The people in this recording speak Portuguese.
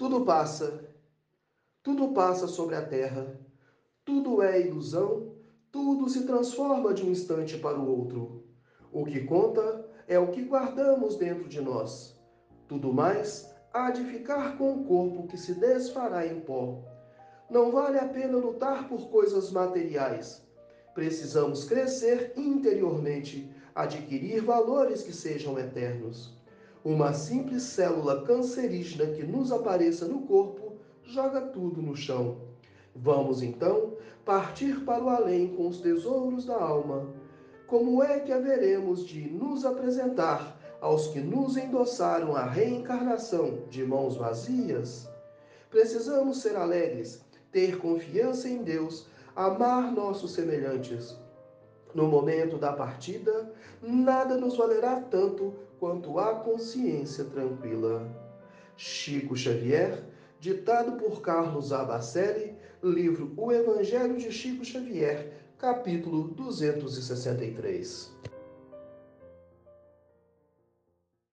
Tudo passa, tudo passa sobre a terra, tudo é ilusão, tudo se transforma de um instante para o outro. O que conta é o que guardamos dentro de nós. Tudo mais há de ficar com o corpo que se desfará em pó. Não vale a pena lutar por coisas materiais. Precisamos crescer interiormente, adquirir valores que sejam eternos. Uma simples célula cancerígena que nos apareça no corpo joga tudo no chão. Vamos então partir para o além com os tesouros da alma. Como é que haveremos de nos apresentar aos que nos endossaram a reencarnação de mãos vazias? Precisamos ser alegres, ter confiança em Deus, amar nossos semelhantes. No momento da partida, nada nos valerá tanto consciência tranquila. Chico Xavier, ditado por Carlos Abacelli, livro O Evangelho de Chico Xavier, capítulo 263.